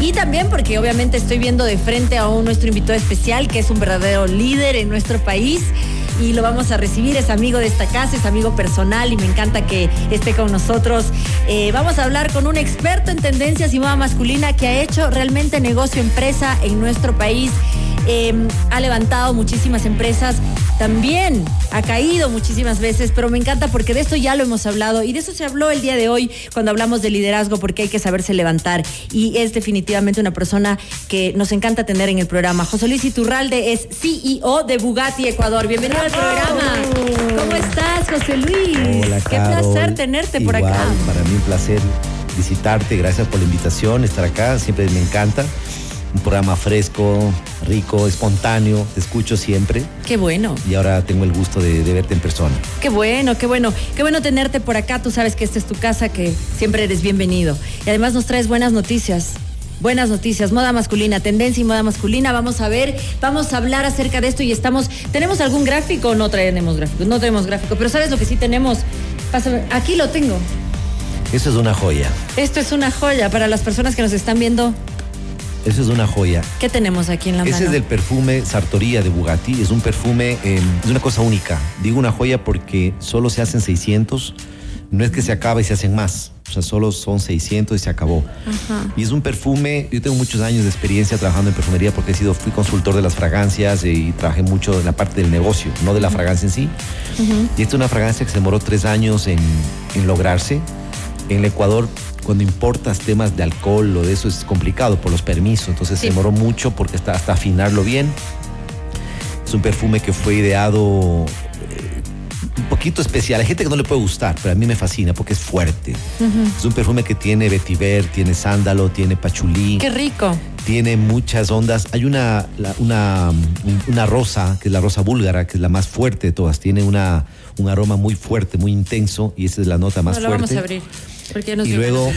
Y también porque obviamente estoy viendo de frente a un nuestro invitado especial, que es un verdadero líder en nuestro país y lo vamos a recibir. Es amigo de esta casa, es amigo personal y me encanta que esté con nosotros. Eh, vamos a hablar con un experto en tendencias y moda masculina que ha hecho realmente negocio empresa en nuestro país. Em, ha levantado muchísimas empresas, también ha caído muchísimas veces, pero me encanta porque de esto ya lo hemos hablado y de eso se habló el día de hoy cuando hablamos de liderazgo, porque hay que saberse levantar y es definitivamente una persona que nos encanta tener en el programa. José Luis Iturralde es CEO de Bugatti Ecuador. Bienvenido al programa. ¿Cómo estás, José Luis? Hola, Qué placer tenerte por acá. Para mí un placer visitarte, gracias por la invitación, estar acá, siempre me encanta. Un programa fresco, rico, espontáneo, te escucho siempre Qué bueno. y ahora tengo el gusto de, de verte en persona. Qué bueno, qué bueno. Qué bueno tenerte por acá. Tú sabes que esta es tu casa, que siempre eres bienvenido. Y además nos traes buenas noticias. Buenas noticias, moda masculina, tendencia y moda masculina. Vamos a ver, vamos a hablar acerca de esto y estamos. ¿Tenemos algún gráfico? No tenemos gráfico, no tenemos gráfico. Pero ¿sabes lo que sí tenemos? Pásame, aquí lo tengo. Eso es una joya, Esto es una joya para las personas que nos están viendo. Eso es una joya. ¿Qué tenemos aquí en la Ese mano? es del perfume Sartoria de Bugatti. Es un perfume, eh, es una cosa única. Digo una joya porque solo se hacen 600. No es que se acaba y se hacen más. O sea, solo son 600 y se acabó. Y es un perfume. Yo tengo muchos años de experiencia trabajando en perfumería porque he sido, fui consultor de las fragancias y trabajé mucho en la parte del negocio, no de la fragancia en sí. Y esta es una fragancia que se demoró tres años en, en lograrse. En el Ecuador, cuando importas temas de alcohol o de eso es complicado por los permisos. Entonces Sí. se demoró mucho porque está hasta afinarlo bien. Es un perfume que fue ideado eh, un poquito especial. Hay gente que no le puede gustar, pero a mí me fascina porque es fuerte. Es un perfume que tiene vetiver, tiene sándalo, tiene pachulí, Qué rico. tiene muchas ondas. Hay una, una, una rosa, que es la rosa búlgara, que es la más fuerte de todas. Tiene una, un aroma muy fuerte, muy intenso, y esa es la nota más No, lo fuerte. vamos a abrir. Porque Y luego,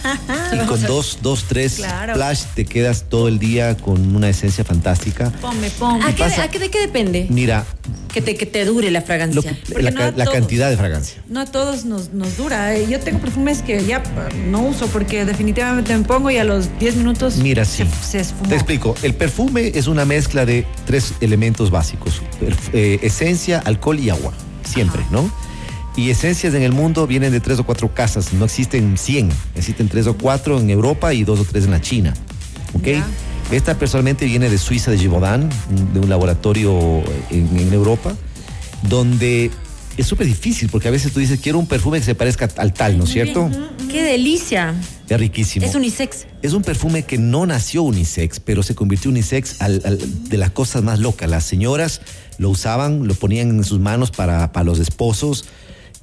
y con dos, dos, tres Claro. splash te quedas todo el día con una esencia fantástica. Ponme, ponme. ¿A qué, pasa? a qué- ¿De qué depende? Mira, Que te, que te dure la fragancia. que- la, no ca- a la todos. cantidad de fragancia. No a todos nos, nos dura. Eh, Yo tengo perfumes que ya no uso porque definitivamente me pongo y a los 10 minutos Mira, se, sí. se esfumó. Te explico. El perfume es una mezcla de tres elementos básicos: Perf- eh, esencia, alcohol y agua. Siempre, ¿no? Y esencias en el mundo vienen de tres o cuatro casas. No existen 100. Existen tres o cuatro en Europa y dos o tres en la China. ¿Ok? Esta personalmente viene de Suiza, de Givaudan, de un laboratorio en, en Europa, donde es súper difícil porque a veces tú dices, quiero un perfume que se parezca al tal, ¿no es cierto? ¡Qué delicia! Es riquísimo. Es unisex. Es un perfume que no nació unisex, pero se convirtió unisex al- al- de las cosas más locas. Las señoras lo usaban, lo ponían en sus manos para, para los esposos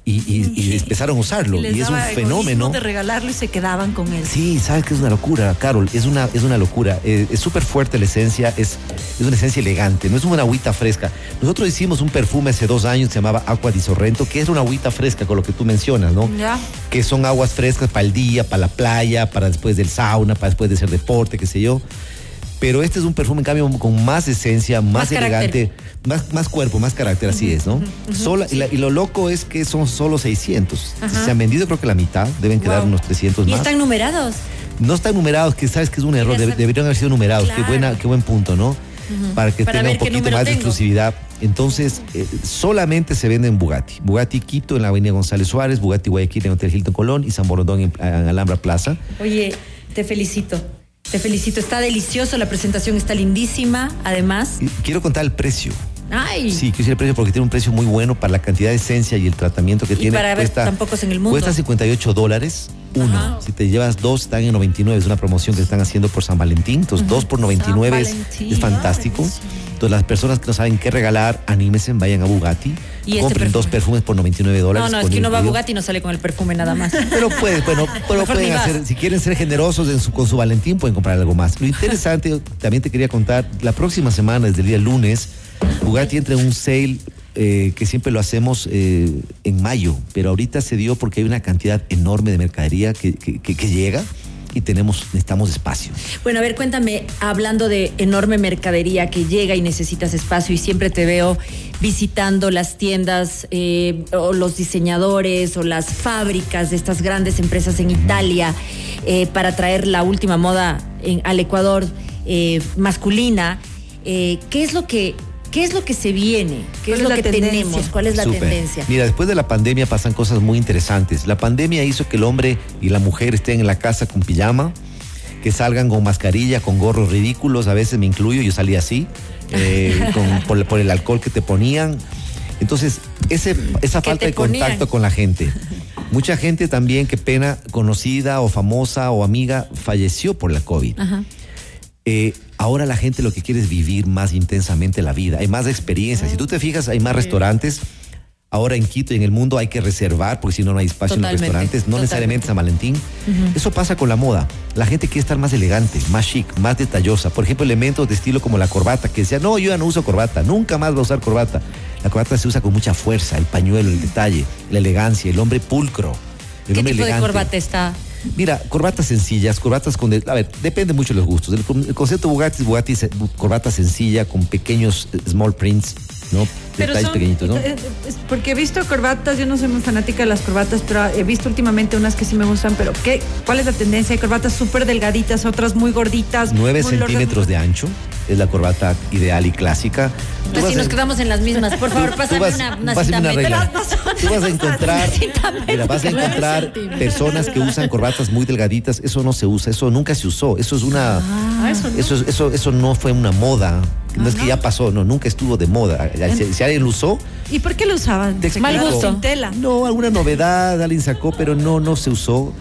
y, y- y empezaron a usarlo. les Y, es un fenómeno. de regalarlo y se quedaban con él. Sí, sabes que es una locura, Carol. Es una, es una locura. Eh, es súper fuerte la esencia, es, es una esencia elegante, no es una agüita fresca. Nosotros hicimos un perfume hace dos años, se llamaba Aqua di Sorrento, que es una agüita fresca, con lo que tú mencionas, ¿no? Ya. que son aguas frescas para el día, para la playa, para después del sauna, para después de hacer deporte, qué sé yo. Pero este es un perfume, en cambio, con más esencia, más, Más carácter. elegante, más, más cuerpo, más carácter, así es, ¿no? Sola- y, la- y lo loco es que son solo 600. Ajá. Se han vendido creo que la mitad, deben quedar unos 300 ¿Y más. están numerados? No están numerados, que sabes que es un error, debe- deberían haber sido numerados. Claro. Qué, buena, qué buen punto, ¿no? Para que Para tenga un poquito más de exclusividad. Entonces, eh, solamente se vende en Bugatti. Bugatti Quito en la Avenida González Suárez, Bugatti Guayaquil en Hotel Hilton Colón y San Borondón en, en Alhambra Plaza. Oye, te felicito. Te felicito. Está delicioso, la presentación está lindísima. Además, Y quiero contar el precio. ay, Sí, quiero decir el precio porque tiene un precio muy bueno para la cantidad de esencia y el tratamiento que Y tiene. para ver pocos en el mundo. Cuesta 58 dólares uno. Ajá. Si te llevas dos, están en 99. Es una promoción que están haciendo por San Valentín. Entonces, dos por 99 es, es fantástico. Entonces, las personas que no saben qué regalar, anímense, vayan a Bugatti. ¿Y este compren dos perfume? perfumes por 99 dólares. no, no, es que uno va a. Bugatti y no sale con el perfume nada más. Pero pueden, bueno, pero pueden hacer, si quieren ser generosos en su- con su Valentín, pueden comprar algo más. Lo interesante, también te quería contar, la próxima semana, desde el día lunes, Bugatti entra en un sale eh, que siempre lo hacemos eh, en mayo, pero ahorita se dio porque hay una cantidad enorme de mercadería que, que- que- que llega y tenemos, necesitamos espacio. Bueno, a ver, cuéntame, hablando de enorme mercadería que llega y necesitas espacio y siempre te veo visitando las tiendas eh, o los diseñadores o las fábricas de estas grandes empresas en Italia. eh, para traer la última moda en, al Ecuador eh, masculina. ¿Qué es lo que ¿Qué es lo que se viene? ¿Qué es lo que tenemos? ¿Cuál es la tendencia? Mira, después de la pandemia pasan cosas muy interesantes. La pandemia hizo que el hombre y la mujer estén en la casa con pijama, que salgan con mascarilla, con gorros ridículos, a veces me incluyo, yo salía así, eh, con- por, por el alcohol que te ponían. Entonces, ese, esa falta de contacto con la gente. Mucha gente también, qué pena, conocida o famosa o amiga, falleció por la COVID. Ajá. Eh, ahora la gente lo que quiere es vivir más intensamente la vida. Hay más experiencias. Si tú te fijas, hay más restaurantes. Ahora en Quito y en el mundo hay que reservar porque si no, no hay espacio en los restaurantes. No totalmente. necesariamente San Valentín. Eso pasa con la moda. La gente quiere estar más elegante, más chic, más detallosa. Por ejemplo, elementos de estilo como la corbata, que decía, no, yo ya no uso corbata, nunca más voy a usar corbata. La corbata se usa con mucha fuerza, el pañuelo, el detalle, la elegancia, el hombre pulcro. El ¿Qué hombre tipo de elegante. corbata está? Mira, corbatas sencillas, corbatas con... a ver, depende mucho de los gustos. El, con- el concepto Bugatti es Bugatti, es corbata sencilla con pequeños eh, small prints, ¿no? Detalles son- pequeñitos, ¿no? eh, es porque he visto corbatas, yo no soy muy fanática de las corbatas, pero he visto últimamente unas que sí me gustan, pero ¿qué, ¿cuál es la tendencia? Hay corbatas súper delgaditas, otras muy gorditas. 9 muy largas. centímetros de ancho es la corbata ideal y clásica. Tú Así vas nos a- quedamos en las mismas. Por favor, pásame vas- una, una pásame cita una regla. Tú vas a encontrar, mira, vas a encontrar personas que usan corbatas muy delgaditas. Eso no se usa, eso nunca se usó. Eso es una, Ah, eso no. eso, es- eso, eso no fue una moda. No es que ya pasó, no, nunca estuvo de moda. Si, si alguien lo usó, ¿Y por qué lo usaban? Te Se Mal gusto. sin tela. No, alguna novedad, alguien sacó, pero no, no se usó.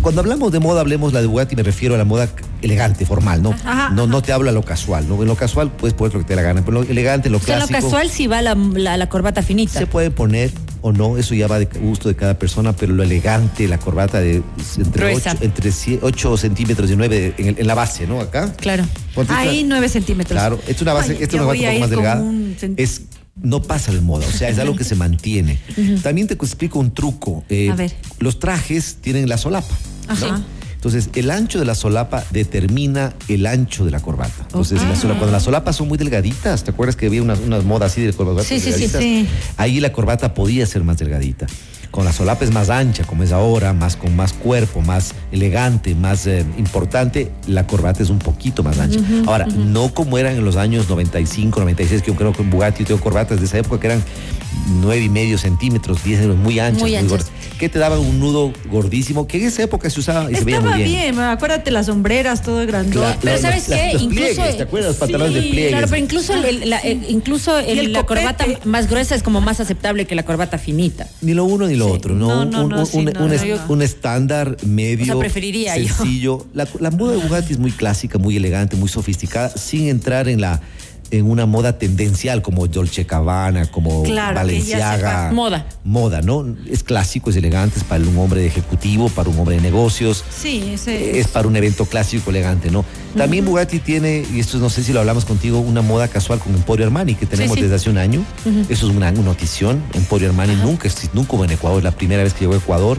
Cuando hablamos de moda, hablemos la de Bugatti, me refiero a la moda elegante, formal, ¿no? Ajá, no, no te hablo a lo casual, ¿no? En lo casual puedes poner lo que te dé la gana, pero lo elegante, lo O sea, en lo clásico. casual sí va la, la, la corbata finita. Se puede poner o no, eso ya va de gusto de cada persona, pero lo elegante, la corbata de entre. 8, entre 8 centímetros y 9 en, el- en la base, ¿no? Acá. Claro. Ahí nueve centímetros. Claro, esta es una base, Ay, esta es una base un poco más delgada. un Es, no pasa de moda, o sea, es algo que se mantiene. También te explico un truco. Eh, A ver. Los trajes tienen la solapa. ¿no? Entonces, el ancho de la solapa determina el ancho de la corbata. Entonces, la cuando las solapas son muy delgaditas, ¿te acuerdas que había unas, modas así de corbatas Sí, sí, sí. Ahí la corbata podía ser más delgadita. Con la solapa es más ancha, como es ahora, más con más cuerpo, más elegante, más eh, importante, la corbata es un poquito más ancha. Ahora, no como eran en los años 95, 96, que yo creo que en Bugatti yo tengo corbatas de esa época que eran nueve y medio centímetros, 10 centímetros, muy anchas, Muy anchas. gordas, que te daban un nudo gordísimo, que en esa época se usaba y se veía Estaba muy bien. bien. acuérdate las sombreras, todo grandote. Claro. Pero ¿sabes qué? los incluso pliegues, ¿te acuerdas? Los pantalones de pliegues. Claro, pero incluso, el- la, incluso el- Y el la copete. corbata más gruesa es como más aceptable que la corbata finita. Ni lo uno ni lo Sí. otro, ¿no? Un, estándar medio. O sea, preferiría yo. sencillo. La, la moda de Bugatti es muy clásica, muy elegante, muy sofisticada, sin entrar en la en una moda tendencial como Dolce Gabbana, como Claro, que ya se Balenciaga. va. Moda. Moda, ¿no? Es clásico, es elegante, es para un hombre de ejecutivo, para un hombre de negocios. Sí, ese. Es para un evento clásico elegante, ¿no? También Bugatti tiene, y esto no sé si lo hablamos contigo, una moda casual con Emporio Armani, que tenemos sí. desde hace un año. Eso es una notición. Emporio Armani nunca, exist- nunca hubo en Ecuador, es la primera vez que llegó a Ecuador,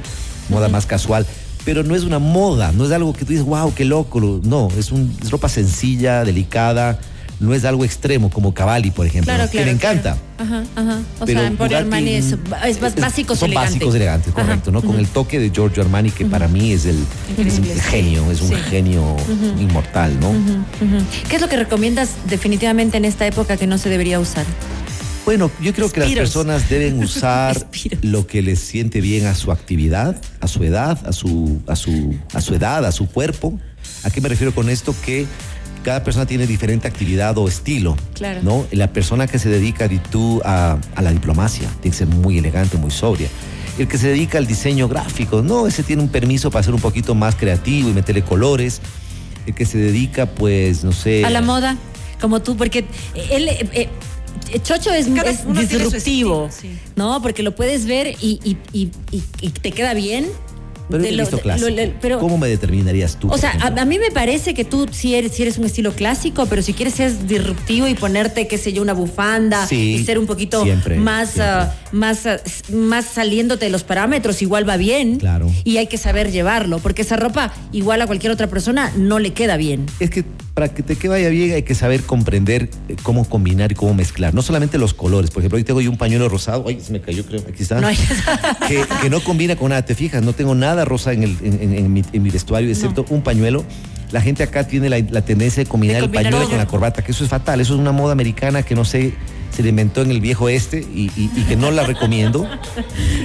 moda más casual. Pero no es una moda, no es algo que tú dices, wow, qué loco. lo- No, es, un, es ropa sencilla, delicada, no es algo extremo como Cavalli, por ejemplo, Claro, ¿no? claro. que me encanta. Ajá, ajá. O Pero sea, Emporio Armani es, es es- básicos Son básicos elegantes, Ajá. correcto, ¿no? Con el toque de Giorgio Armani, que para mí es el, es genio, es un Sí. genio inmortal, ¿no? ¿Qué es lo que recomiendas definitivamente en esta época que no se debería usar? Bueno, yo creo que las personas deben usar lo que les siente bien a su actividad, a su edad, a su, a su, a su edad, a su cuerpo. ¿A qué me refiero con esto? Que cada persona tiene diferente actividad o estilo. Claro. ¿no? La persona que se dedica di tú, a, a la diplomacia tiene que ser muy elegante, muy sobria. El que se dedica al diseño gráfico, no, ese tiene un permiso para ser un poquito más creativo y meterle colores. El que se dedica, pues, no sé. A la moda, como tú, porque él... eh, eh, Chocho es, es disruptivo, estilo, sí. ¿no? Porque lo puedes ver y, y- y- y- y te queda bien. Pero Te he lo- visto lo- clásico. lo- pero- ¿Cómo me determinarías tú? O sea, a, mí me parece que tú sí eres, sí eres un estilo clásico, pero si quieres ser disruptivo y ponerte, qué sé yo, una bufanda Sí, y ser un poquito siempre, más, siempre. ah, más, ah, más saliéndote de los parámetros, igual va bien. Claro. Y hay que saber llevarlo, porque esa ropa, igual a cualquier otra persona, no le queda bien. Es que para que te que vaya bien hay que saber comprender eh, cómo combinar y cómo mezclar. No solamente los colores. Por ejemplo, hoy tengo yo un pañuelo rosado. Ay, se me cayó, creo. Aquí está. No, que, que no combina con nada. Te fijas, no tengo nada rosa en, el, en, mi, en mi vestuario, excepto un pañuelo. La gente acá tiene la, la tendencia de combinar De el combinar pañuelo todo. con la corbata, que eso es fatal. Eso es una moda americana que no sé, se le inventó en el viejo este y, y- y que no la recomiendo.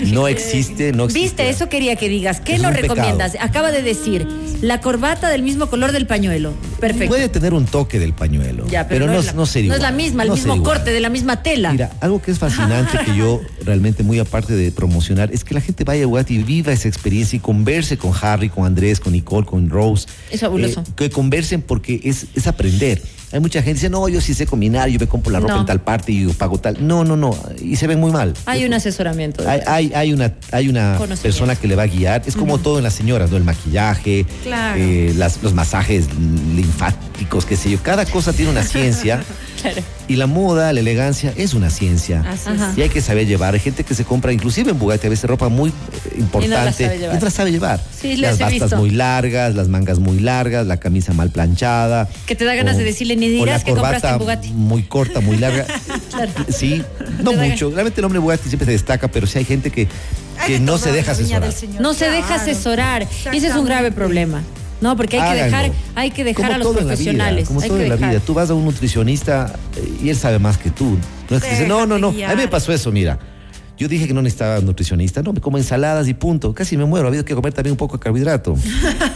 No existe, no existe. Viste, eso quería que digas. ¿Qué Es pecado. recomiendas? Acaba de decir, la corbata del mismo color del pañuelo. Perfecto. Puede tener un toque del pañuelo, Ya, pero, no, es la, no sería no es la misma, el no mismo corte de la misma tela. Mira, algo que es fascinante que yo realmente muy aparte de promocionar es que la gente vaya a Bugatti y viva esa experiencia y converse con Harry, con Andrés, con Nicole, con Rose. Es fabuloso. Eh, que conversen porque es, es aprender. Hay mucha gente que dice, no, yo sí sé combinar, yo me compro la ropa No. en tal parte y yo pago tal. No, no, no. Y se ven muy mal. Hay un asesoramiento. Hay, hay, hay una, hay una persona que le va a guiar. Es como todo en las señoras, ¿no? El maquillaje, Claro. eh, las- los masajes linfáticos, qué sé yo. Cada cosa tiene una ciencia. Claro. Y la moda, la elegancia es una ciencia. Así es. Y hay que saber llevar. Hay gente que se compra, inclusive en Bugatti, a veces ropa muy eh, importante. sabe llevar. y no la sabe llevar. Sí, las bastas visto. muy largas, las mangas muy largas, la camisa mal planchada. Que te da ganas de decirle, ni la que compraste en corbata Bugatti. Muy corta, muy larga. Claro. Sí, no mucho. Realmente el hombre Bugatti siempre se destaca, pero sí hay gente que, que no se deja asesorar. No se deja asesorar. Y ese es un grave problema. No, porque hay que dejar, hay que dejar Como a los todo en la vida, profesionales. como hay todo que en la dejar. vida. Tú vas a un nutricionista eh, y él sabe más que tú. No es que dice, no, no, no. A mí me pasó eso, mira. Yo dije que no necesitaba nutricionista. No, me como ensaladas y punto. Casi me muero. Había que comer también un poco de carbohidrato.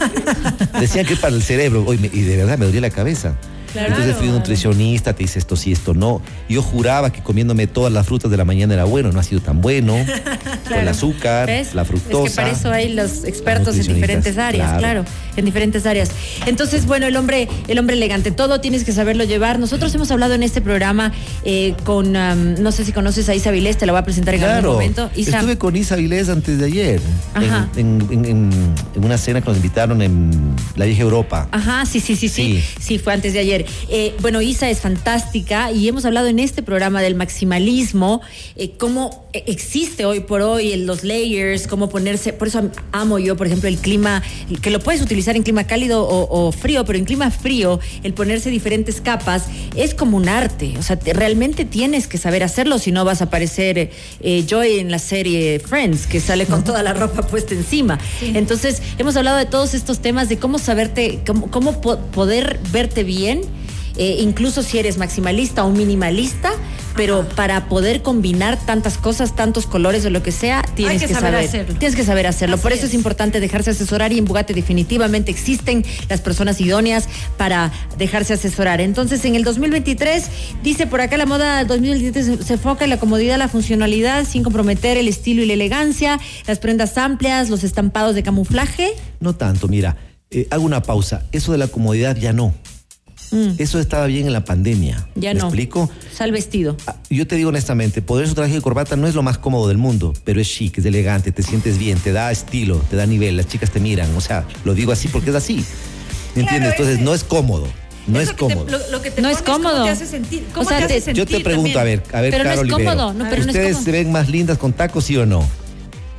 Decían que es para el cerebro. Me- y de verdad me dolía la cabeza. Claro. Entonces fui un nutricionista, te dice esto sí, esto no. Yo juraba que comiéndome todas las frutas de la mañana era bueno, no ha sido tan bueno. Con el azúcar, ¿Ves? la fructosa. Es que para eso hay los expertos en diferentes áreas, claro. claro. en diferentes áreas. Entonces, bueno, el hombre, el hombre elegante, todo tienes que saberlo llevar. Nosotros hemos hablado en este programa eh, con, no sé si conoces a Isa Vilés, te la voy a presentar en algún momento. Isa, estuve con Isa Vilés antes de ayer, Ajá. en- en- en- en una cena que nos invitaron en la vieja Europa. Ajá, sí, sí, sí, sí, sí, Sí. fue antes de ayer. Eh, bueno, Isa es fantástica y hemos hablado en este programa del maximalismo, eh, cómo existe hoy por hoy en los layers, cómo ponerse, por eso am- amo yo, por ejemplo, el clima, que lo puedes utilizar en clima cálido o, o frío, pero en clima frío, el ponerse diferentes capas es como un arte, o sea, te- realmente tienes que saber hacerlo, si no vas a parecer eh, Joy en la serie Friends, que sale con toda la ropa puesta encima. Entonces, hemos hablado de todos estos temas, de cómo saberte, cómo, cómo po- poder verte bien, eh, incluso si eres maximalista o minimalista, pero para poder combinar tantas cosas, tantos colores o lo que sea, tienes que que, saber saber, hacerlo. Tienes que saber hacerlo. Así Por eso es. es. importante dejarse asesorar y en Bugatti definitivamente existen las personas idóneas para dejarse asesorar. Entonces, en el 2023, dice por acá la moda 2023 se- se enfoca en la comodidad, la funcionalidad, sin comprometer el estilo y la elegancia, las prendas amplias, los estampados de camuflaje. No tanto, mira, eh, hago una pausa. Eso de la comodidad ya no. Eso estaba bien en la pandemia. Mm. Ya ¿Me no. explico? Sal vestido. Ah, Yo te digo honestamente, poder su traje de corbata no es lo más cómodo del mundo, pero es chic, es elegante, te sientes bien, te da estilo, te da nivel, las chicas te miran, o sea, lo digo así porque es así. ¿Me Claro, entiendes? Entonces no es cómodo, no es te- cómodo. lo, lo que te No es pones, ¿cómo cómodo. te hace sentir? O ¿Cómo sea, te hace sentir Yo te pregunto, también? a ver, a ver, Pero no es cómodo, no, pero no es ¿ustedes cómodo. se ven más lindas con tacos, sí o no?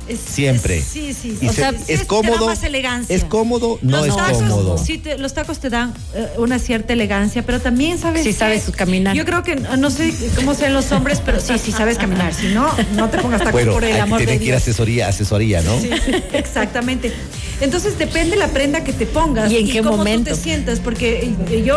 Es- Siempre. es- sí, sí. Y o se- sea, es cómodo, más elegancia. es cómodo, no Los es tacos, cómodo. Sí, te- los tacos te dan eh, una cierta elegancia, pero también sabes. Sí que- sabes caminar. Yo creo que no sé cómo sean los hombres, pero sí, sí sabes caminar. Si no, no te pongas tacos Bueno, por el amor de tienen que ir a Dios. asesoría, asesoría, ¿no? Sí, exactamente. Entonces depende la prenda que te pongas ¿Y en qué cómo momento? tú te sientas, porque eh, yo,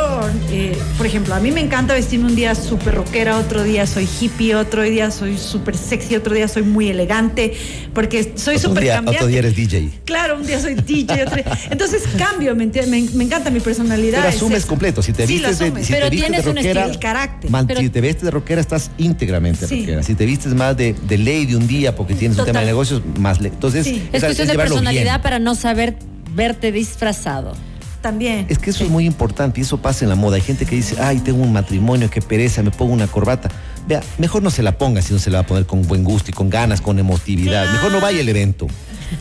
eh, por ejemplo, a mí me encanta vestirme un día súper rockera, otro día soy hippie, otro día soy súper sexy, otro día soy muy elegante, porque soy súper día, cambiante. otro día eres DJ. Claro, un día soy DJ, otro día- Entonces cambio, me, me, me encanta mi personalidad. Pero es asumes eso. completo. Si te Sí, vistes de, si Pero te vistes tienes de un rockera, estilo, el carácter. man- Pero- si te vestes de rockera, estás íntegramente Sí. rockera. Si te vistes más de, de ley de un día porque tienes un tema de negocios, más ley. Entonces, Sí. Es esa- cuestión de personalidad bien. para no saber verte disfrazado. También. Es que eso es muy importante y eso pasa en la moda. Hay gente que dice, ay, tengo un matrimonio, qué pereza, me pongo una corbata. Vea, mejor no se la ponga si no se la va a poner con buen gusto y con ganas, con emotividad. Claro. Mejor no vaya al evento.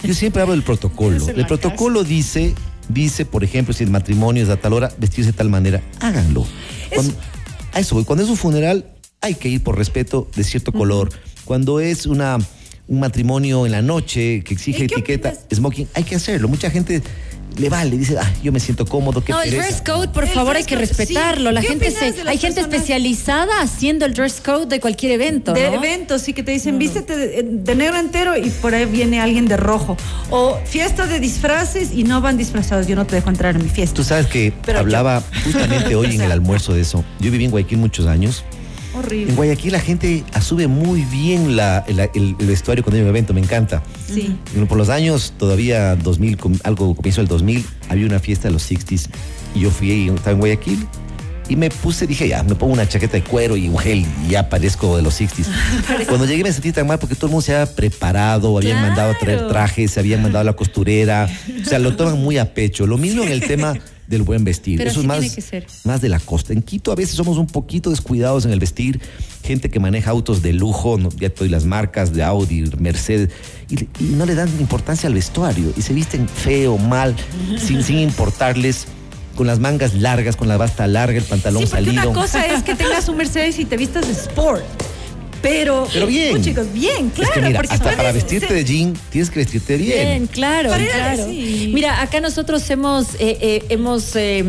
Yo siempre hablo del protocolo. El protocolo dice, dice, por ejemplo, si el matrimonio es a tal hora, vestirse de tal manera, háganlo. Cuando- a eso voy. Cuando es un funeral, hay que ir por respeto de cierto color. Cuando es una un matrimonio en la noche que exige ¿Y qué etiqueta opinas? smoking, hay que hacerlo. Mucha gente le vale, dice, ah, yo me siento cómodo, qué No, el pereza". dress code, por El favor, hay que respetarlo. sí. La ¿Qué gente se, hay gente especializada haciendo el dress code de cualquier evento, de ¿no? eventos, sí que te dicen, vístete de, de negro entero y por ahí viene alguien de rojo. O fiesta de disfraces y no van disfrazados, yo no te dejo entrar en mi fiesta. Tú sabes que Pero hablaba justamente hoy en el almuerzo de eso. Yo viví en Guayaquil muchos años. En. Guayaquil la gente asume muy bien la- el, el- el vestuario cuando hay un evento, me encanta. Sí. Por los años, todavía 2000, com- algo comienzo del 2000, había una fiesta de los 60s y yo fui, y estaba en Guayaquil y me puse, dije, ya, me pongo una chaqueta de cuero y un gel y ya parezco de los 60s. Cuando llegué me sentí tan mal porque todo el mundo se había preparado, habían Claro. mandado a traer trajes, se habían mandado a la costurera, o sea, lo toman muy a pecho. Lo mismo en el tema del buen vestir. Pero Eso es más, tiene que ser. más de la costa. En Quito a veces somos un poquito descuidados en el vestir. Gente que maneja autos de lujo, no, ya doy las marcas de Audi, Mercedes, y, y no le dan importancia al vestuario y se visten feo, mal, sin, sin importarles, con las mangas largas, con la basta larga, el pantalón Sí, porque salido. una cosa es que tengas un Mercedes y te vistas de sport. Pero, Pero bien. Oh, chicos, bien, claro. es que mira, porque hasta para vestirte ser- de jean tienes que vestirte bien. Bien, claro, Para claro. sí. Mira, acá nosotros hemos, eh, eh, hemos eh,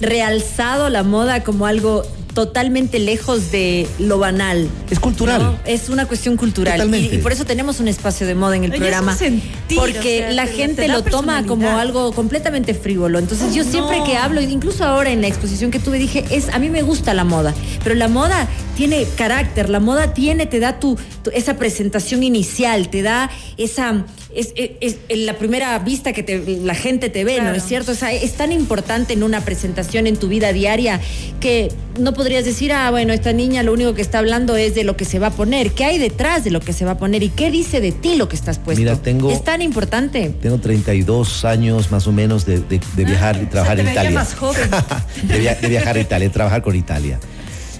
realzado la moda como algo totalmente lejos de lo banal. Es cultural. ¿no? Es una cuestión cultural. Y, Totalmente. y por eso tenemos un espacio de moda en el Oye, programa. es un sentir, porque o sea, la te- te gente lo toma como algo completamente frívolo. Entonces yo siempre No. que hablo, incluso ahora en la exposición que tuve, dije, es, a mí me gusta la moda, pero la moda tiene carácter, la moda tiene, te da tu, tu- esa presentación inicial, te da esa, es, es- es- en la primera vista que te- la gente te ve, ¿no es cierto? O sea, es tan importante en una presentación en tu vida diaria que no podrías decir, ah, bueno, esta niña lo único que está hablando es de lo que se va a poner, qué hay detrás de lo que se va a poner y qué dice de ti lo que estás puesto. Mira, tengo- Es tan importante. Tengo 32 años más o menos de, de- de viajar y trabajar Ah, te en veía Italia. más joven. de, via- de viajar a Italia, de trabajar con Italia.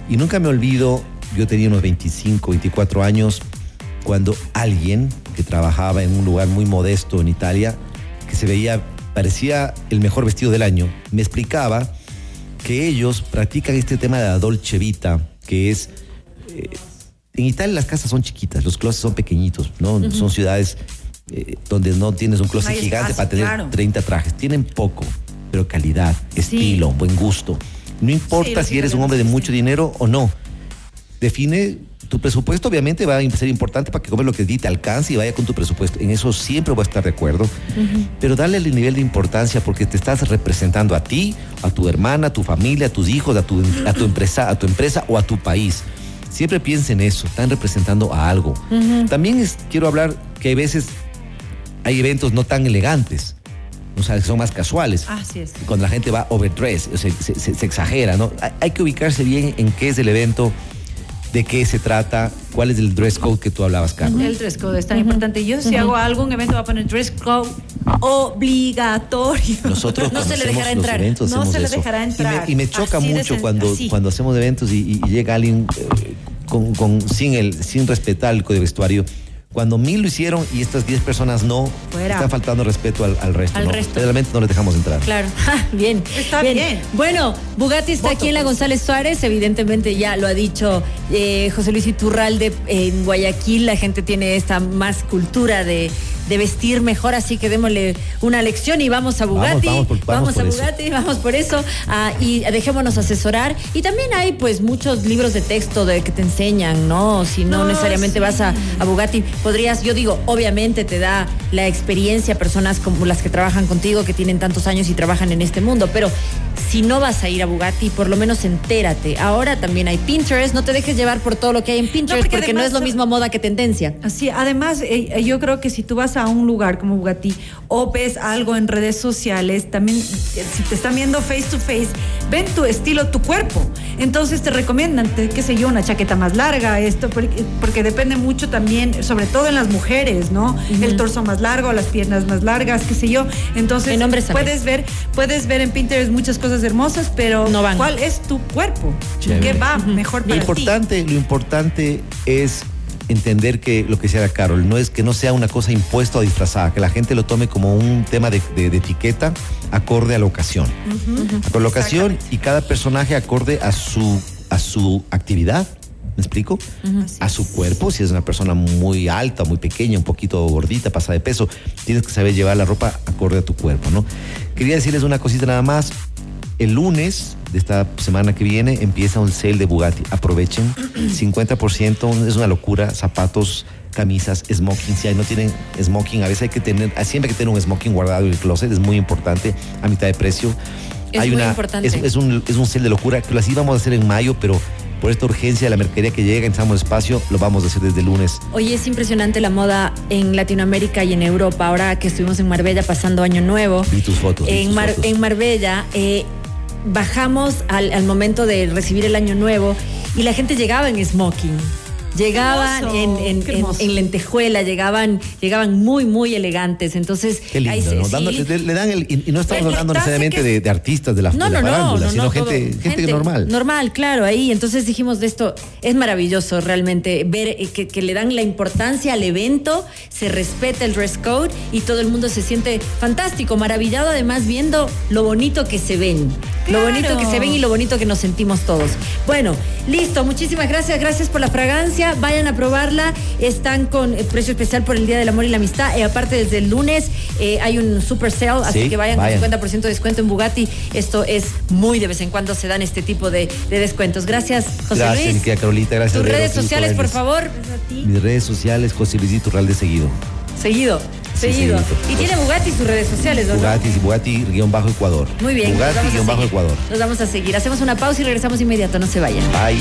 Y nunca me olvido, yo tenía unos 25, 24 años, cuando alguien que trabajaba en un lugar muy modesto en Italia, que se veía, parecía el mejor vestido del año, me explicaba que ellos practican este tema de la dolce vita, que es... eh, en Italia las casas son chiquitas, los closets son pequeñitos, ¿no? Son ciudades eh, donde no tienes un closet No gigante espacio, para tener claro. 30 trajes. Tienen poco, pero calidad, estilo, buen gusto. No importa si eres un hombre de mucho dinero o no. Define tu presupuesto, obviamente va a ser importante para que comes lo que te alcance y vaya con tu presupuesto. En eso siempre voy a estar de acuerdo. Pero dale el nivel de importancia porque te estás representando a ti, a tu hermana, a tu familia, a tus hijos, a tu, a tu empresa, a tu empresa o a tu país. Siempre piensa en eso, están representando a algo. También es- quiero hablar que hay veces hay eventos no tan elegantes, o sea, son más casuales. Así es. Cuando la gente va overdress, o sea, se, se- se exagera, ¿no? Hay que ubicarse bien en qué es el evento, de qué se trata, cuál es el dress code que tú hablabas, Carlos. El dress code es tan importante. Yo si hago algún evento voy a poner dress code obligatorio. Nosotros No se le dejará entrar. eventos No se le eso. dejará Y me- entrar. Y me, choca Así mucho cuando, así. cuando hacemos eventos y, y llega alguien eh, con, con- sin, el, sin respetar el código de vestuario. Cuando mil lo hicieron y estas 10 personas no, Fuera. están faltando respeto al, al resto. Al ¿no? resto. Realmente no les dejamos entrar. Claro, bien. Está bien. Bueno, Bugatti está Voto, aquí en la. González Suárez, evidentemente ya lo ha dicho eh, José Luis Iturralde en Guayaquil, la gente tiene esta más cultura de, de vestir mejor, así que démosle una lección y vamos a Bugatti. vamos por- vamos por a eso. Bugatti, vamos por eso ah, y dejémonos asesorar. Y también hay pues muchos libros de texto de que te enseñan, ¿no? Si no, No, necesariamente sí. vas a, a Bugatti, podrías, yo digo, obviamente te da la experiencia personas como las que trabajan contigo, que tienen tantos años y trabajan en este mundo, pero si no vas a ir a Bugatti, por lo menos entérate. Ahora también hay Pinterest, no te dejes llevar por todo lo que hay en Pinterest, porque porque, no es lo mismo moda que tendencia. Así, además, eh, eh, yo creo que si tú vas a un lugar como Bugatti o ves algo en redes sociales, también, eh, si te están viendo face to face, ven tu estilo, tu cuerpo. Entonces te recomiendan, te- qué sé yo, una chaqueta más larga, esto, porque, porque depende mucho también, sobre todo en las mujeres, ¿no? El torso más largo, las piernas más largas, qué sé yo. Entonces, En hombres también. puedes ver, puedes ver en Pinterest muchas cosas hermosas, pero No van. ¿cuál es tu cuerpo? Chévere. ¿Qué va mejor Lo para ti? importante, lo importante es entender que lo que decía Carol, no es que no sea una cosa impuesta o disfrazada, que la gente lo tome como un tema de, de- de etiqueta acorde a la ocasión. Por la ocasión y cada personaje acorde a su, a su actividad ¿Me explico? A su cuerpo, si es una persona muy alta, muy pequeña, un poquito gordita, pasada de peso, tienes que saber llevar la ropa acorde a tu cuerpo, ¿no? Quería decirles una cosita nada más. El lunes de esta semana que viene empieza un sale de Bugatti. Aprovechen. 50%, es una locura. Zapatos, camisas, smoking. Si no tienen smoking, a veces hay que tener, siempre hay que tener un smoking guardado en el closet. Es muy importante, a mitad de precio. Es hay muy una, importante. Es, es un, es un sale de locura que lo así vamos a hacer en mayo, pero por esta urgencia de la mercadería que llega, necesitamos espacio, lo vamos a hacer desde el lunes. Oye, es impresionante la moda en Latinoamérica y en Europa. Ahora que estuvimos en Marbella pasando Año Nuevo. Vi tus fotos. En, tus Mar- fotos. en Marbella eh, bajamos al, al momento de recibir el Año Nuevo y la gente llegaba en smoking. Llegaban en, en- qué en- hermoso. en lentejuela, llegaban, llegaban muy, muy elegantes. Entonces, Qué lindo, ahí se- ¿no? sí. Dándole- le, le dan el, y, y no estamos hablando necesariamente que- de, de artistas de la, No, de la no, no, farándula, no, sino no, gente, todo- gente, normal. Normal, claro, ahí. Entonces dijimos de esto, es maravilloso realmente ver eh, que, que le dan la importancia al evento, se respeta el dress code y todo el mundo se siente fantástico, maravillado además viendo lo bonito que se ven. Lo bonito que se ven y lo bonito que nos sentimos todos. Bueno, listo, muchísimas gracias, gracias por la fragancia, vayan a probarla, están con eh, precio especial por el Día del Amor y la Amistad, Eh, aparte desde el lunes eh, hay un super sale, así Sí, que vayan, vayan. con 50% de descuento en Bugatti. Esto es muy de vez en cuando se dan este tipo de, de descuentos. Gracias, José Gracias, Luis. mi querida Carolita, gracias. Tus redes sociales, por favor. Mis redes sociales, José Luis Iturralde seguido. Seguido, seguido. seguidito. y tiene Bugatti sus redes sociales, ¿no? Bugatti, Bugatti, guion bajo Ecuador. Muy bien. Bugatti, guion bajo. Ecuador. Nos vamos a seguir. Hacemos una pausa y regresamos inmediato. No se vayan. Bye.